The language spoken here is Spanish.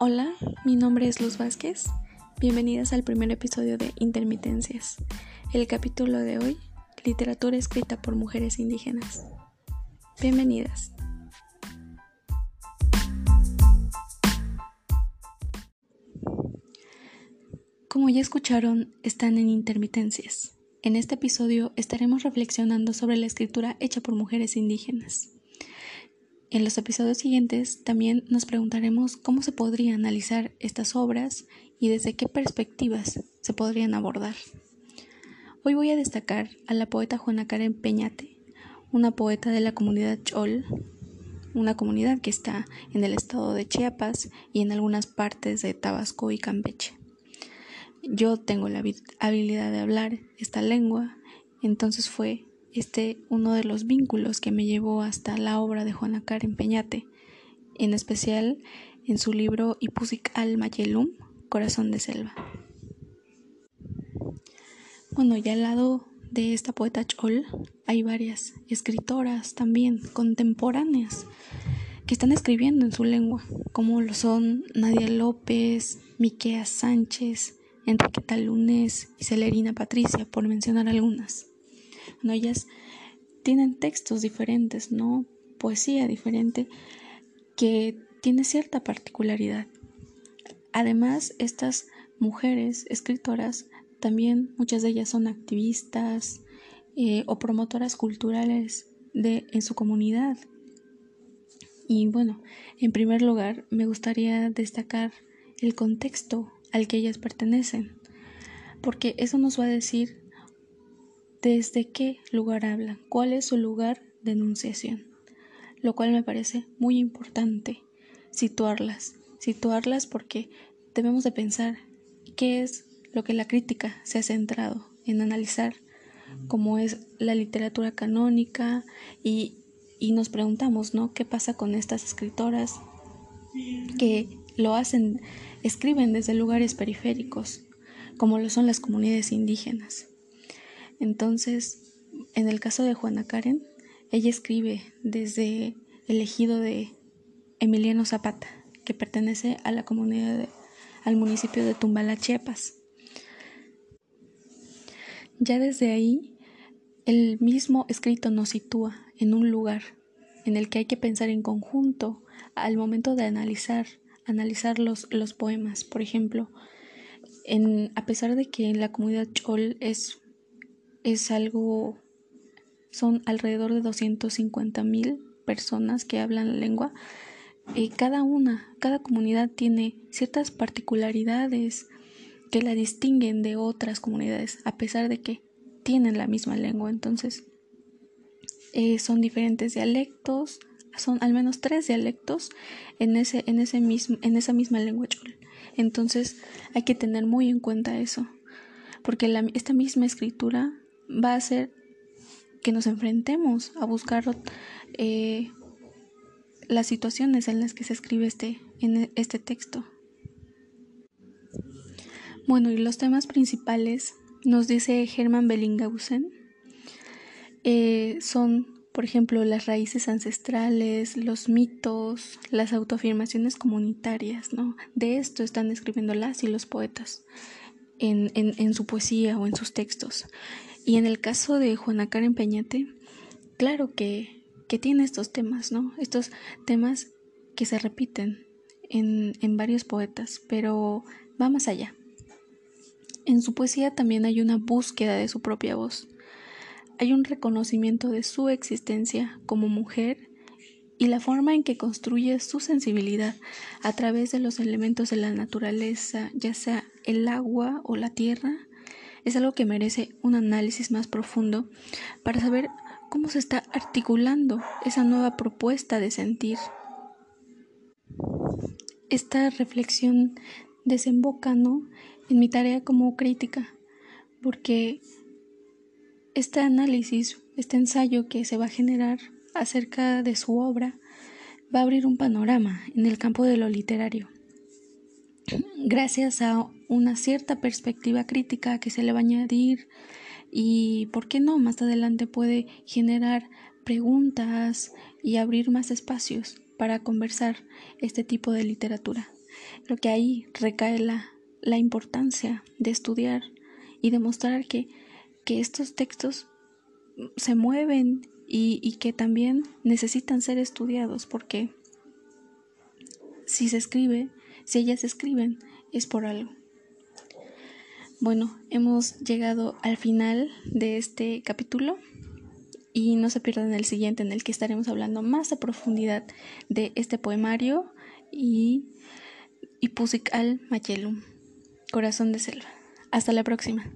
Hola, mi nombre es Luz Vázquez. Bienvenidas al primer episodio de Intermitencias. El capítulo de hoy, literatura escrita por mujeres indígenas. Bienvenidas. Como ya escucharon, están en Intermitencias. En este episodio estaremos reflexionando sobre la escritura hecha por mujeres indígenas. En los episodios siguientes también nos preguntaremos cómo se podría analizar estas obras y desde qué perspectivas se podrían abordar. Hoy voy a destacar a la poeta Juana Karen Peñate, una poeta de la comunidad Chol, una comunidad que está en el estado de Chiapas y en algunas partes de Tabasco y Campeche. Yo tengo la habilidad de hablar esta lengua, entonces fue este uno de los vínculos que me llevó hasta la obra de Juana Karen Peñate, en especial en su libro Ipusik al Mayelum, Corazón de Selva. Bueno, ya al lado de esta poeta Chol hay varias escritoras también contemporáneas que están escribiendo en su lengua, como lo son Nadia López, Miquea Sánchez, Enriqueta Lunes y Celerina Patricia, por mencionar algunas. ¿No? Ellas tienen textos diferentes, ¿no? Poesía diferente que tiene cierta particularidad. Además, estas mujeres escritoras también muchas de ellas son activistas eh, o promotoras culturales de, en su comunidad. Y bueno, en primer lugar, me gustaría destacar el contexto al que ellas pertenecen, porque eso nos va a decir desde qué lugar hablan, cuál es su lugar de enunciación, lo cual me parece muy importante situarlas, situarlas porque debemos de pensar qué es lo que la crítica se ha centrado en analizar, como es la literatura canónica y, y nos preguntamos, ¿no? ¿Qué pasa con estas escritoras que lo hacen, escriben desde lugares periféricos, como lo son las comunidades indígenas? Entonces, en el caso de Juana Karen, ella escribe desde el ejido de Emiliano Zapata, que pertenece a la comunidad al municipio de Tumbala, Chiapas. Ya desde ahí, el mismo escrito nos sitúa en un lugar en el que hay que pensar en conjunto al momento de analizar, analizar los, los poemas. Por ejemplo, en, a pesar de que en la comunidad Chol es es algo, son alrededor de 250 mil personas que hablan la lengua. y cada una, cada comunidad tiene ciertas particularidades que la distinguen de otras comunidades, a pesar de que tienen la misma lengua. Entonces, eh, son diferentes dialectos, son al menos tres dialectos en, ese, en, ese mismo, en esa misma lengua chul. Entonces, hay que tener muy en cuenta eso, porque esta misma escritura va a hacer que nos enfrentemos a buscar eh, las situaciones en las que se escribe este, este texto. Bueno, y los temas principales, nos dice Hermann Bellinghausen, eh, son, por ejemplo, las raíces ancestrales, los mitos, las autoafirmaciones comunitarias, ¿no? De esto están escribiendo las y los poetas en, en, en su poesía o en sus textos. Y en el caso de Juana Karen Peñate, claro que, que tiene estos temas, ¿no? Estos temas que se repiten en, en varios poetas, pero va más allá. En su poesía también hay una búsqueda de su propia voz. Hay un reconocimiento de su existencia como mujer y la forma en que construye su sensibilidad a través de los elementos de la naturaleza, ya sea el agua o la tierra, es algo que merece un análisis más profundo para saber cómo se está articulando esa nueva propuesta de sentir. Esta reflexión desemboca en mi tarea como crítica, porque este análisis, este ensayo que se va a generar acerca de su obra, va a abrir un panorama en el campo de lo literario gracias a una cierta perspectiva crítica que se le va a añadir y, ¿por qué no? Más adelante puede generar preguntas y abrir más espacios para conversar este tipo de literatura. Creo que ahí recae la, la importancia de estudiar y demostrar que, que estos textos se mueven y, y que también necesitan ser estudiados porque si se escribe, si ellas escriben, es por algo. Bueno, hemos llegado al final de este capítulo y no se pierdan el siguiente en el que estaremos hablando más a profundidad de este poemario y, y Pusik al Mayelum, Corazón de Selva. Hasta la próxima.